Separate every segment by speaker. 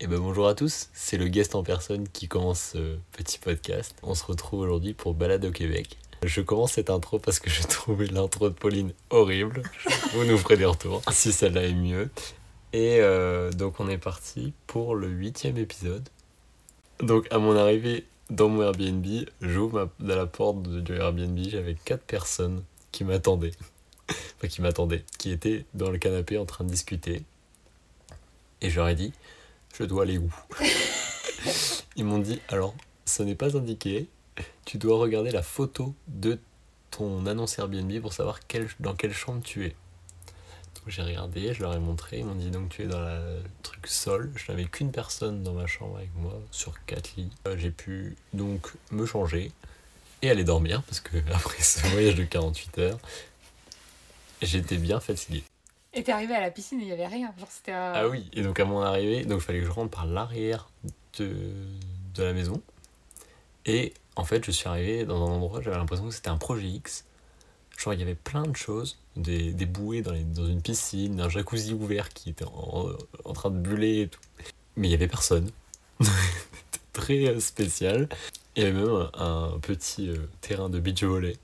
Speaker 1: Et ben bonjour à tous, c'est le guest en personne qui commence ce petit podcast. On se retrouve aujourd'hui pour Balade au Québec. Je commence cette intro parce que je trouvais l'intro de Pauline horrible. Vous nous ferez des retours si celle-là est mieux. Et euh, donc on est parti pour le huitième épisode. Donc à mon arrivée dans mon Airbnb, j'ouvre la porte du Airbnb, j'avais quatre personnes qui m'attendaient. Enfin qui m'attendaient, qui étaient dans le canapé en train de discuter. Et ai dit, je dois aller où Ils m'ont dit, alors, ce n'est pas indiqué, tu dois regarder la photo de ton annonce Airbnb pour savoir dans quelle chambre tu es. Donc j'ai regardé, je leur ai montré, ils m'ont dit donc tu es dans le truc sol. Je n'avais qu'une personne dans ma chambre avec moi sur quatre lits. Euh, J'ai pu donc me changer et aller dormir parce que après ce voyage de 48 heures, j'étais bien fatigué.
Speaker 2: Et t'es arrivé à la piscine et il y avait rien. Genre c'était un...
Speaker 1: Ah oui, et donc à mon arrivée, il fallait que je rentre par l'arrière de, de la maison. Et en fait, je suis arrivé dans un endroit, j'avais l'impression que c'était un projet X. Genre, il y avait plein de choses, des, des bouées dans, dans une piscine, un jacuzzi ouvert qui était en, en train de buller et tout. Mais il y avait personne. Très euh, spécial. Il y avait même un, petit euh, terrain de beach volley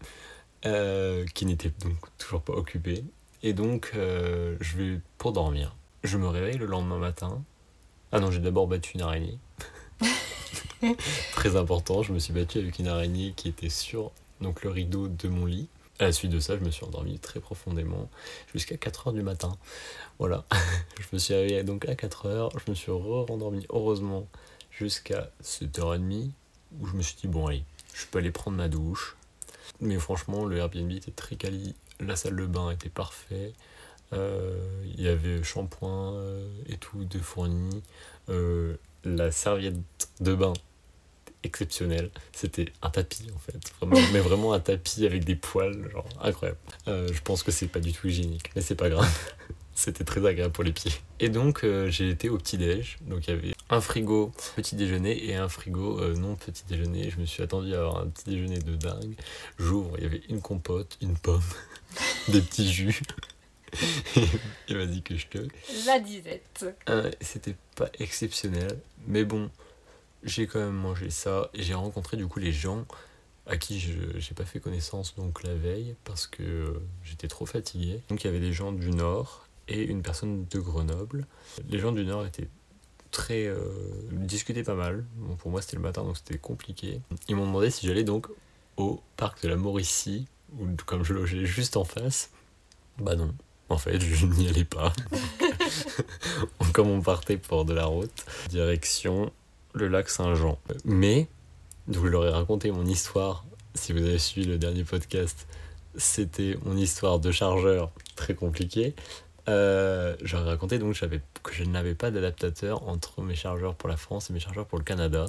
Speaker 1: euh, qui n'était donc toujours pas occupé. Et donc, euh, je vais pour dormir. Je me réveille le lendemain matin. Ah non, j'ai d'abord battu une araignée. Très important, je me suis battu avec une araignée qui était sur donc, le rideau de mon lit. À la suite de ça, je me suis endormi très profondément jusqu'à 4h du matin. Voilà, je me suis réveillé donc à 4h, je me suis re-rendormi heureusement jusqu'à 7h30 où je me suis dit bon allez, je peux aller prendre ma douche. Mais franchement, le Airbnb était très quali, la salle de bain était parfaite. Euh, il y avait shampoing euh, et tout de fourni. Euh, la serviette de bain exceptionnelle. C'était un tapis en fait. Vraiment, mais vraiment un tapis avec des poils, genre incroyable. Je pense que c'est pas du tout hygiénique, mais c'est pas grave. C'était très agréable pour les pieds. Et donc euh, j'ai été au petit-déj. Donc il y avait un frigo petit déjeuner et un frigo euh, non petit déjeuner. Je me suis attendu à avoir un petit déjeuner de dingue. J'ouvre, il y avait une compote, une pomme, des petits jus. et vas-y que je te.
Speaker 2: La disette.
Speaker 1: Euh, C'était pas exceptionnel, mais bon, j'ai quand même mangé ça et j'ai rencontré du coup les gens à qui je j'ai pas fait connaissance donc la veille parce que euh, j'étais trop fatigué. Donc il y avait des gens du Nord et une personne de Grenoble. Les gens du Nord étaient très euh, discutaient pas mal. Bon, pour moi c'était le matin donc c'était compliqué. Ils m'ont demandé si j'allais donc au parc de la Mauricie ou comme je logeais juste en face. Bah non. En fait, je n'y allais pas. Comme on partait pour de la route, direction le lac Saint-Jean. Mais, donc je leur ai raconté mon histoire, si vous avez suivi le dernier podcast, c'était mon histoire de chargeur très compliquée. Euh, ai raconté donc que je n'avais pas d'adaptateur entre mes chargeurs pour la France et mes chargeurs pour le Canada.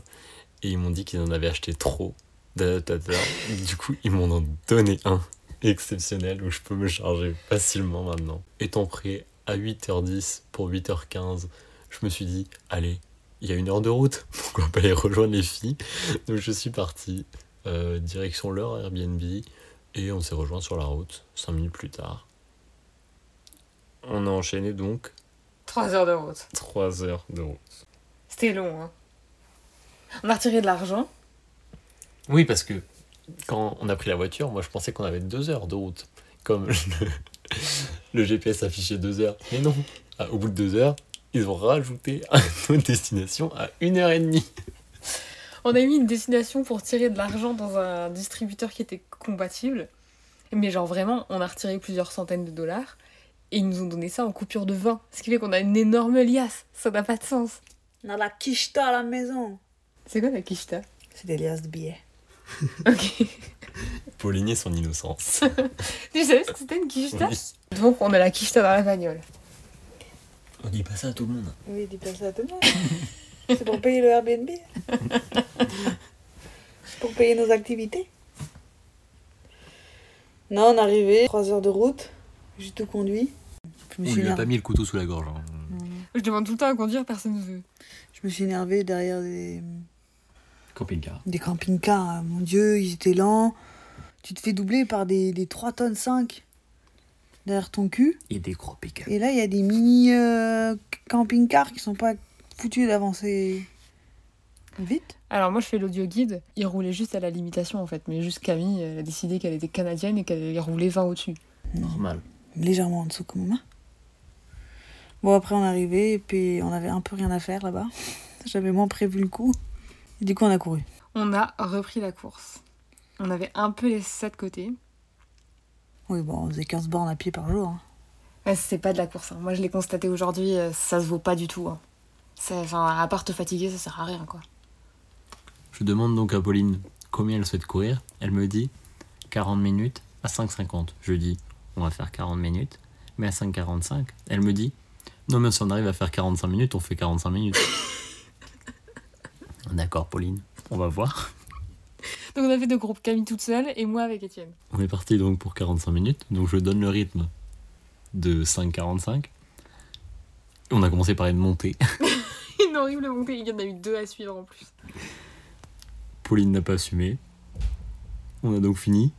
Speaker 1: Et ils m'ont dit qu'ils en avaient acheté trop. Du coup, ils m'en ont donné un exceptionnel où je peux me charger facilement maintenant. Étant prêt à 8h10 pour 8h15, je me suis dit, allez, il y a une heure de route, pourquoi pas aller rejoindre les filles? Donc je suis parti, euh, direction leur Airbnb, et on s'est rejoint sur la route, 5 minutes plus tard. On a enchaîné donc
Speaker 2: 3 heures de route.
Speaker 1: 3 heures de route.
Speaker 2: C'était long, hein. On a retiré de l'argent.
Speaker 1: Oui, parce que quand on a pris la voiture, moi je pensais qu'on avait 2 heures de route. Comme le, le GPS affichait 2 heures. Mais non, Ah, au bout de 2 heures, ils ont rajouté notre destination à 1 heure et demie.
Speaker 2: On a mis une destination pour tirer de l'argent dans un distributeur qui était compatible. Mais genre vraiment, on a retiré plusieurs centaines de dollars. Et ils nous ont donné ça en coupure de 20. Ce qui fait qu'on a une énorme liasse. Ça n'a pas de sens.
Speaker 3: On a la quicheta à la maison.
Speaker 2: C'est quoi la quicheta
Speaker 3: C'est des liasses de billets.
Speaker 2: Ok.
Speaker 1: Pauline et son innocence.
Speaker 2: tu savais ce que c'était une quicheta
Speaker 1: Oui.
Speaker 2: Donc on a la quicheta dans la bagnole.
Speaker 1: On dit pas ça à tout le monde.
Speaker 3: Oui, dis pas ça à tout le monde. C'est pour payer le Airbnb. C'est pour payer nos activités. Non, on est arrivé, 3 heures de route. J'ai tout conduit. Je me, suis éner-
Speaker 1: mis le couteau sous la gorge. hein.
Speaker 2: Je demande tout le temps à conduire, personne ne veut.
Speaker 3: je me suis énervée derrière des,
Speaker 1: Camping-car.
Speaker 3: des camping-cars. Ah, Mon Dieu, ils étaient lents. Tu te fais doubler par des, des 3 tonnes 5 derrière ton cul.
Speaker 1: Et des gros pick
Speaker 3: Et là, il y a des mini euh, camping-cars qui sont pas foutu d'avancer vite.
Speaker 2: Alors moi je fais l'audio guide, il roulait juste à la limitation en fait, mais juste Camille, elle a décidé qu'elle était canadienne et qu'elle allait rouler 20 au-dessus.
Speaker 1: Normal.
Speaker 3: Légèrement en dessous comme moi. Bon, après, on est arrivé et puis on avait un peu rien à faire là-bas. J'avais moins prévu le coup. Et du coup, on a couru.
Speaker 2: On a repris la course. On avait un peu laissé ça de côté.
Speaker 3: Oui, bon, on faisait 15 bornes à pied par jour. hein.
Speaker 2: Ouais, c'est pas de la course. hein. Moi je l'ai constaté aujourd'hui, euh, ça se vaut pas du tout. hein. Ça- Enfin, à part te fatiguer, ça sert à rien quoi.
Speaker 1: Je demande donc à Pauline combien elle souhaite courir. Elle me dit 40 minutes à 5,50. Je dis on va faire 40 minutes, mais à 5,45. Elle me dit non, mais si on arrive à faire 45 minutes, on fait 45 minutes. D'accord, Pauline, on va voir.
Speaker 2: Donc on a fait deux groupes, Camille toute seule et moi avec Étienne.
Speaker 1: On est parti donc pour 45 minutes, donc je donne le rythme de 5,45. On a commencé par une montée.
Speaker 2: Une horrible montée, il y en a eu deux à suivre en plus.
Speaker 1: Pauline n'a pas assumé. On a donc fini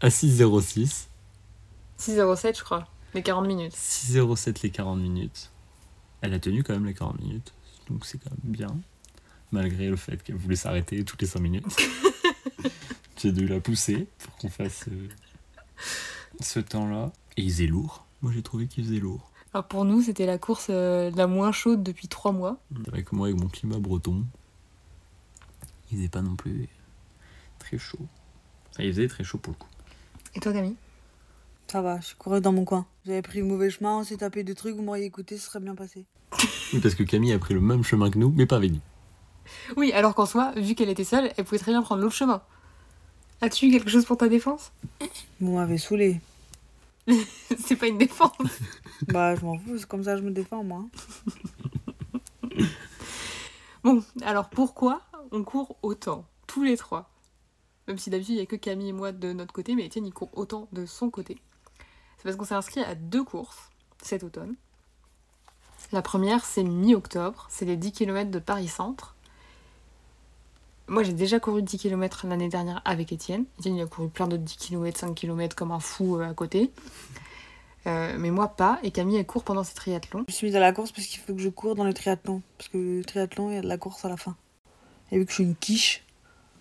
Speaker 1: à 6,06.
Speaker 2: 6,07 je crois, les 40 minutes.
Speaker 1: 6,07 les 40 minutes. Elle a tenu quand même les 40 minutes, donc c'est quand même bien. Malgré le fait qu'elle voulait s'arrêter toutes les 5 minutes. J'ai dû la pousser pour qu'on fasse euh, ce temps-là. Et il faisait lourd. Moi j'ai trouvé qu'il faisait lourd.
Speaker 2: Alors pour nous, c'était la course euh, la moins chaude depuis trois mois.
Speaker 1: Avec moi, avec mon climat breton, il faisait pas non plus très chaud. Il faisait très chaud pour le coup.
Speaker 2: Et toi Camille?
Speaker 3: Ça va, je courais dans mon coin. J'avais pris le mauvais chemin, on s'est tapé des trucs, vous m'auriez écouté, ce serait bien passé.
Speaker 1: Oui, parce que Camille a pris le même chemin que nous, mais pas avec nous.
Speaker 2: Oui, alors qu'en soi, vu qu'elle était seule, elle pouvait très bien prendre l'autre chemin. As-tu eu quelque chose pour ta défense?
Speaker 3: Vous m'avez saoulé.
Speaker 2: C'est pas une défense.
Speaker 3: Bah, je m'en fous, c'est comme ça que je me défends, moi.
Speaker 2: Bon, alors pourquoi on court autant Tous les trois? Même si d'habitude il n'y a que Camille et moi de notre côté, mais Étienne il court autant de son côté. C'est parce qu'on s'est inscrit à deux courses cet automne. La première c'est mi-octobre, c'est les 10 km de Paris-Centre. Moi j'ai déjà couru 10 km l'année dernière avec Étienne. Étienne il a couru plein d'autres 10 km, 5 km comme un fou euh, à côté. Euh, mais moi pas, et Camille elle court pendant ses triathlons.
Speaker 3: Je me suis mise à la course parce qu'il faut que je cours dans le triathlon. Parce que le triathlon, il y a de la course à la fin. Et vu que je suis une quiche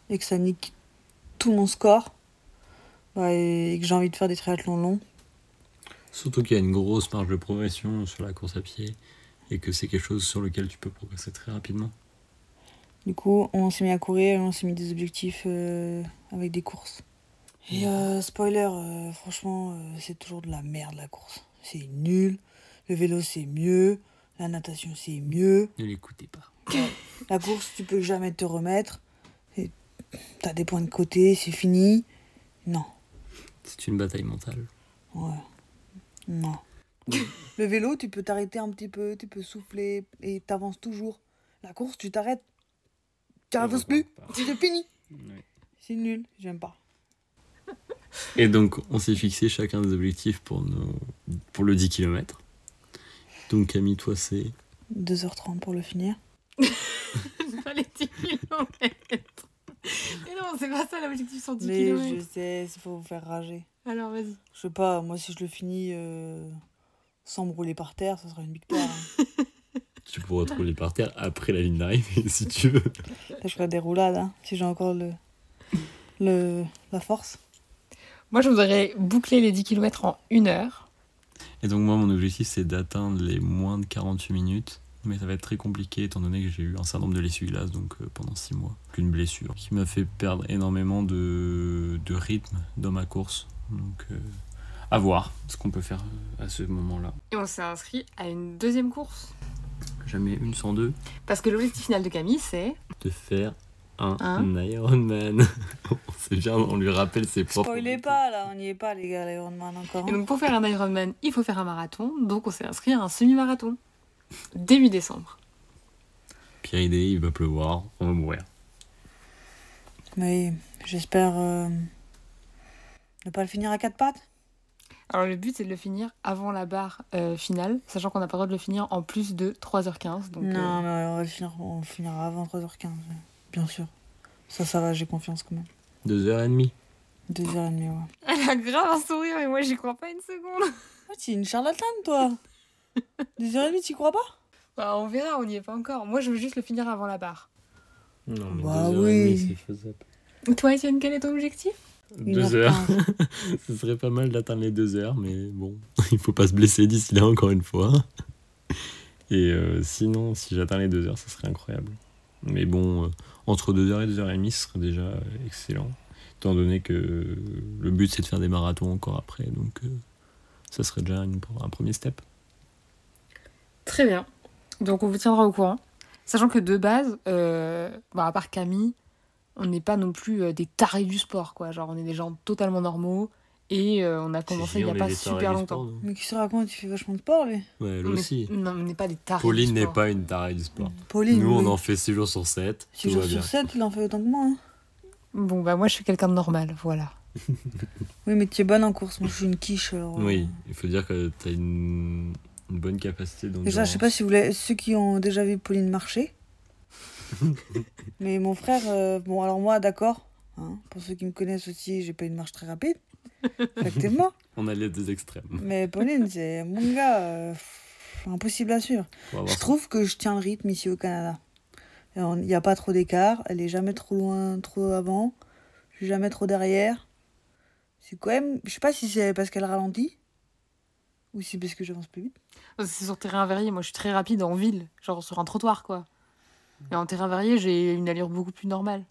Speaker 3: et que ça nique tout mon score, bah, et que j'ai envie de faire des triathlons longs,
Speaker 1: Surtout qu'il y a une grosse marge de progression sur la course à pied et que c'est quelque chose sur lequel tu peux progresser très rapidement.
Speaker 3: Du coup, on s'est mis à courir et on s'est mis des objectifs euh, avec des courses. Et euh, spoiler, euh, franchement, c'est toujours de la merde la course. C'est nul. Le vélo, c'est mieux. La natation, c'est mieux.
Speaker 1: Ne l'écoutez pas.
Speaker 3: La course, tu peux jamais te remettre. Et T'as des points de côté, c'est fini. Non.
Speaker 1: C'est une bataille mentale.
Speaker 3: Ouais. Non. Le vélo, tu peux t'arrêter un petit peu, tu peux souffler et t'avances toujours. La course, tu t'arrêtes. Tu plus. C'est fini. C'est nul. J'aime pas.
Speaker 1: Et donc, on s'est fixé chacun des objectifs pour, nos... pour le 10 km. Donc, Camille, toi, c'est
Speaker 3: 2h30 pour le finir.
Speaker 2: Pas les 10 km. Mais non, c'est pas ça l'objectif sur 10
Speaker 3: Mais
Speaker 2: km.
Speaker 3: je sais, il faut vous faire rager.
Speaker 2: Alors vas-y.
Speaker 3: Je sais pas, moi si je le finis euh, sans me rouler par terre, ça sera une victoire. hein.
Speaker 1: tu pourras te rouler par terre après la ligne d'arrivée, si tu veux.
Speaker 3: Là, je ferai des roulades, hein, si j'ai encore le, le, la force.
Speaker 2: Moi, je voudrais boucler les 10 km en une heure.
Speaker 1: Et donc, moi, mon objectif, c'est d'atteindre les moins de 48 minutes. Mais ça va être très compliqué étant donné que j'ai eu un syndrome de l'essuie-glace donc euh, pendant 6 mois. Une blessure qui m'a fait perdre énormément de, de rythme dans ma course. Donc, euh, à voir ce qu'on peut faire euh, à ce moment-là.
Speaker 2: Et on s'est inscrit à une deuxième course.
Speaker 1: Jamais une sans deux.
Speaker 2: Parce que l'objectif final de Camille, c'est
Speaker 1: De faire un
Speaker 2: Hein
Speaker 1: Ironman. c'est bien, on lui rappelle ses propres.
Speaker 3: Spoilez pas là, on n'y est pas les gars, l'Ironman encore.
Speaker 2: Et donc pour faire un Ironman, il faut faire un marathon. Donc on s'est inscrit à un semi-marathon. Début décembre.
Speaker 1: Pire idée, il va pleuvoir, on va mourir.
Speaker 3: Mais j'espère euh, ne pas le finir à quatre pattes.
Speaker 2: Alors le but c'est de le finir avant la barre euh, finale, sachant qu'on n'a pas le droit de le finir en plus de 3h15. Donc,
Speaker 3: non,
Speaker 2: euh,
Speaker 3: mais on va le finir, on finira avant 3h15, bien sûr. Ça, ça va, j'ai confiance quand même.
Speaker 1: Deux heures et demie.
Speaker 3: 2h30, ouais.
Speaker 2: Elle a grave un sourire et moi j'y crois pas une seconde.
Speaker 3: Oh, tu es une charlatane, toi 2h30, tu crois pas?
Speaker 2: Bah, on verra, on n'y est pas encore. Moi, je veux juste le finir avant la barre.
Speaker 1: Non, mais
Speaker 3: Bah
Speaker 1: deux heures
Speaker 3: oui.
Speaker 1: et demie, c'est faisable.
Speaker 2: Toi, Étienne, quel est ton objectif?
Speaker 1: Deux
Speaker 3: heure
Speaker 1: heures. Ce serait pas mal d'atteindre les deux heures, mais bon, il faut pas se blesser d'ici là encore une fois. Et euh, sinon, si j'atteins les deux heures, ça serait incroyable. Mais bon, euh, entre deux heures et deux heures et demie, ce serait déjà euh, excellent. Étant donné que le but c'est de faire des marathons encore après, donc euh, ça serait déjà une- un premier step.
Speaker 2: Très bien. Donc, on vous tiendra au courant. Sachant que de base, euh, bah, à part Camille, on n'est pas non plus euh, des tarés du sport, quoi. Genre, on est des gens totalement normaux. Et euh, on a commencé il n'y a pas super longtemps.
Speaker 3: Mais qui se raconte, il fait vachement de sport, lui.
Speaker 1: Ouais, elle aussi.
Speaker 2: Non, on n'est pas des tarés
Speaker 1: Pauline
Speaker 2: du
Speaker 1: n'est pas une tarée du sport.
Speaker 3: Pauline,
Speaker 1: Nous, on
Speaker 3: oui.
Speaker 1: en fait 6 jours sur 7.
Speaker 3: 6
Speaker 1: tout
Speaker 3: jours sur 7, il en fait autant que moi. hein.
Speaker 2: Bon, bah, moi, je suis quelqu'un de normal, voilà.
Speaker 3: Oui, mais tu es bonne en course. Moi, je suis une quiche. alors, euh,
Speaker 1: Oui, il faut dire que tu as une, une bonne capacité.
Speaker 3: Déjà, je sais pas si vous voulez, ceux qui ont déjà vu Pauline marcher. mais mon frère, euh, bon, alors moi, d'accord. hein, pour ceux qui me connaissent aussi, j'ai pas une marche très rapide. Effectivement.
Speaker 1: On a les deux extrêmes.
Speaker 3: mais Pauline, c'est mon gars. euh, pff, impossible à suivre. Je
Speaker 1: ça.
Speaker 3: trouve que je tiens le rythme ici au Canada. Il n'y a pas trop d'écart. Elle est jamais trop loin, trop avant. Je suis jamais trop derrière. C'est quand même. Je sais pas si c'est parce qu'elle ralentit. Ou si c'est parce que j'avance plus vite.
Speaker 2: C'est sur terrain verrier, moi, je suis très rapide en ville. Genre, sur un trottoir, quoi. Et en terrain verrier, j'ai une allure beaucoup plus normale.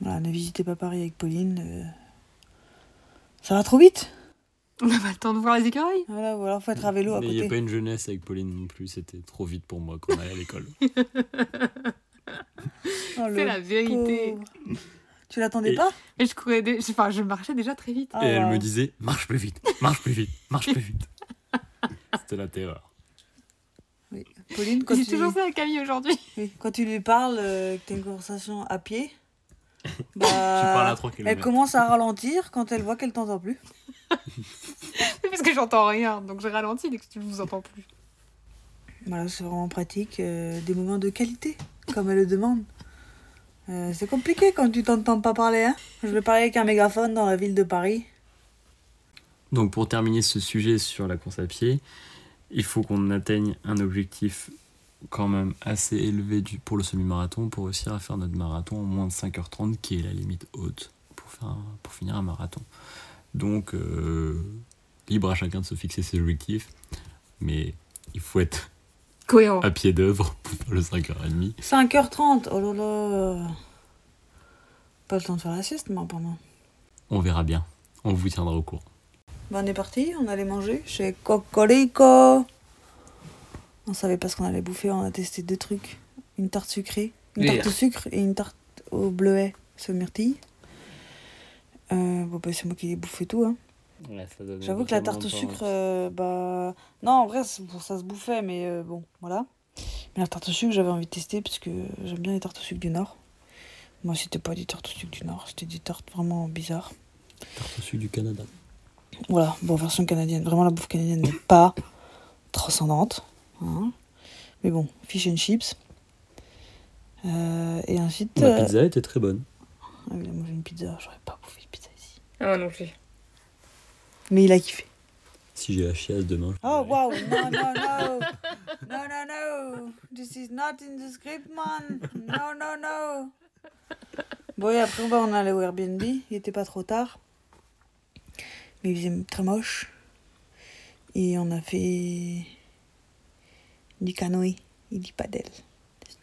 Speaker 3: Voilà, ne visitez pas Paris avec Pauline. euh, Ça va trop vite.
Speaker 2: On n'a pas le temps de voir les écureuils.
Speaker 3: Voilà, ou alors faut être à vélo à
Speaker 1: Mais il n'y a
Speaker 3: côté.
Speaker 1: pas une jeunesse avec Pauline non plus, c'était trop vite pour moi quand on allait à l'école.
Speaker 3: Oh, le
Speaker 2: C'est la vérité.
Speaker 3: pauvre. Tu l'attendais
Speaker 1: Et-
Speaker 3: pas
Speaker 2: Et je courais, dé- enfin, je marchais déjà très vite.
Speaker 3: Ah,
Speaker 1: Et elle
Speaker 3: ouais.
Speaker 1: me disait marche plus vite, marche plus vite, marche plus vite. C'était la terreur.
Speaker 3: Pauline, quand
Speaker 2: J'ai
Speaker 3: tu...
Speaker 2: toujours ça à Camille aujourd'hui.
Speaker 3: oui, quand tu lui parles, euh, que tu as une conversation à pied,
Speaker 1: Tu parles à
Speaker 3: bah,
Speaker 1: 3
Speaker 3: elle commence à ralentir quand elle voit qu'elle t'entend plus.
Speaker 2: Parce que j'entends rien, donc je ralentis dès que tu ne vous entends plus.
Speaker 3: Voilà, c'est vraiment pratique. euh, des moments de qualité, comme elle le demande. Euh, c'est compliqué quand tu t'entends pas parler. Hein Je vais parler avec un mégaphone dans la ville de Paris.
Speaker 1: Donc pour terminer ce sujet sur la course à pied, il faut qu'on atteigne un objectif quand même assez élevé du, pour le semi-marathon pour réussir à faire notre marathon en moins de 5h30 qui est la limite haute pour, faire un- pour finir un marathon. Donc euh, libre à chacun de se fixer ses objectifs, mais il faut être
Speaker 2: Cohérent.
Speaker 1: à pied d'œuvre pour faire le 5h30.
Speaker 3: 5h30, oh là là. Pas le temps de faire la sieste, moi, pendant.
Speaker 1: On verra bien, on vous tiendra au courant.
Speaker 3: Bah, on est parti, on allait manger chez Cocorico. On savait pas ce qu'on allait bouffer, on a testé deux trucs. Une tarte sucrée, une
Speaker 1: Et-
Speaker 3: tarte au sucre et une tarte au bleuet, ce myrtille. Euh, bon, bah, c'est moi qui ai bouffé tout. Hein. J'avoue que la tarte au sucre, euh, bah. Non, en vrai, bon, ça se bouffait, mais euh, bon, voilà. Mais la tarte au sucre, j'avais envie de tester parce que j'aime bien les tartes au sucre du Nord. Moi, c'était pas des tartes au sucre du Nord, c'était des tartes vraiment bizarres.
Speaker 1: Tarte au sucre du Canada.
Speaker 3: Voilà, bon, version canadienne. Vraiment, la bouffe canadienne n'est pas transcendante. hein. Mais bon, fish and chips. Euh, et ensuite.
Speaker 1: La
Speaker 3: euh,
Speaker 1: pizza était très bonne.
Speaker 3: ah oui, il a mangé une pizza, j'aurais pas bouffé de pizza ici.
Speaker 2: Ah non plus.
Speaker 3: Mais il a kiffé.
Speaker 1: Si j'ai la chiasse demain.
Speaker 3: Oh, wow, no, no, no. No, no, no. This is not in the script, man. No, no, no. Bon, et après, on allait au Airbnb. Il était pas trop tard. Mais il faisait très moche. Et on a fait du canoë et du paddle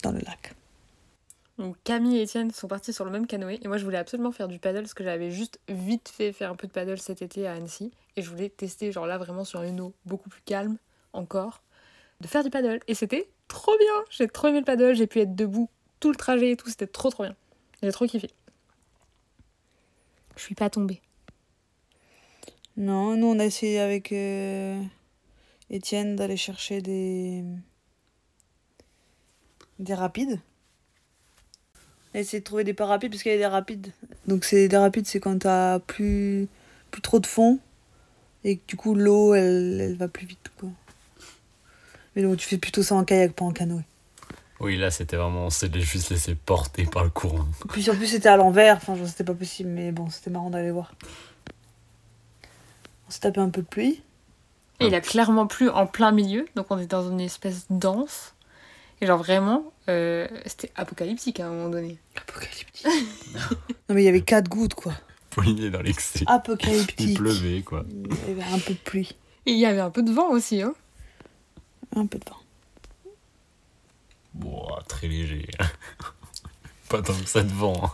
Speaker 3: dans le lac.
Speaker 2: Donc Camille et Étienne sont partis sur le même canoë et moi je voulais absolument faire du paddle parce que j'avais juste vite fait faire un peu de paddle cet été à Annecy et je voulais tester genre là vraiment sur une eau beaucoup plus calme encore de faire du paddle et c'était trop bien! J'ai trop aimé le paddle j'ai pu être debout tout le trajet et tout c'était trop trop bien. J'ai trop kiffé. Je suis pas tombée
Speaker 3: Non, nous, on a essayé avec euh, Étienne d'aller chercher des. des rapides. On a essayé de trouver des pas rapides parce qu'il y a des rapides. Donc, c'est des rapides, c'est quand t'as plus, plus trop de fond et que du coup, l'eau, elle, elle va plus vite. Quoi. Mais donc, tu fais plutôt ça en kayak, pas en canoë.
Speaker 1: Oui, là c'était vraiment, on s'est juste laissé porter par le courant.
Speaker 3: Puis en plus, c'était à l'envers. Enfin, c'était pas possible, mais bon, c'était marrant d'aller voir. S'est tapé un peu de pluie.
Speaker 2: et il a clairement plu en plein milieu donc on est dans une espèce de danse Et genre vraiment, euh, c'était apocalyptique à un moment donné.
Speaker 3: Apocalyptique. non, mais il y avait 4 gouttes, quoi.
Speaker 1: Polygné dans l'excès.
Speaker 3: Apocalyptique.
Speaker 1: Il pleuvait, quoi.
Speaker 3: Il y avait un peu de pluie.
Speaker 2: Et il y avait un peu de vent aussi, hein.
Speaker 3: Un peu de vent.
Speaker 1: Bon, très léger. Pas tant que ça de vent.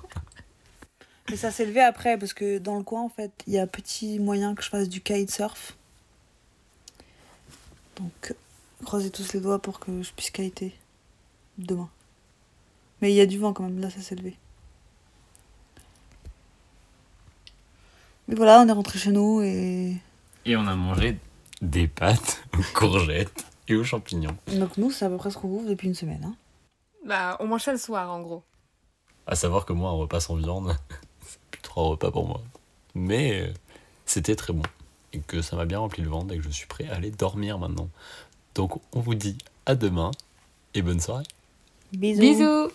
Speaker 3: Mais ça s'est levé après, parce que dans le coin, en fait, il y a petit moyen que je fasse du kitesurf. Donc, croisez tous les doigts pour que je puisse kiter demain. Mais il y a du vent quand même, là ça s'est levé. Mais voilà, on est rentré chez nous et.
Speaker 1: Et on a mangé des pâtes aux courgettes et aux champignons.
Speaker 3: Donc, nous, c'est à peu près ce qu'on bouffe depuis une semaine. Hein.
Speaker 2: Bah, on mange ça le soir, en gros.
Speaker 1: À savoir que moi, un repas sans viande, un repas pour moi. Mais euh, c'était très bon. Et que ça m'a bien rempli le ventre et que je suis prêt à aller dormir maintenant. Donc on vous dit à demain et bonne soirée.
Speaker 3: Bisous.
Speaker 2: Bisous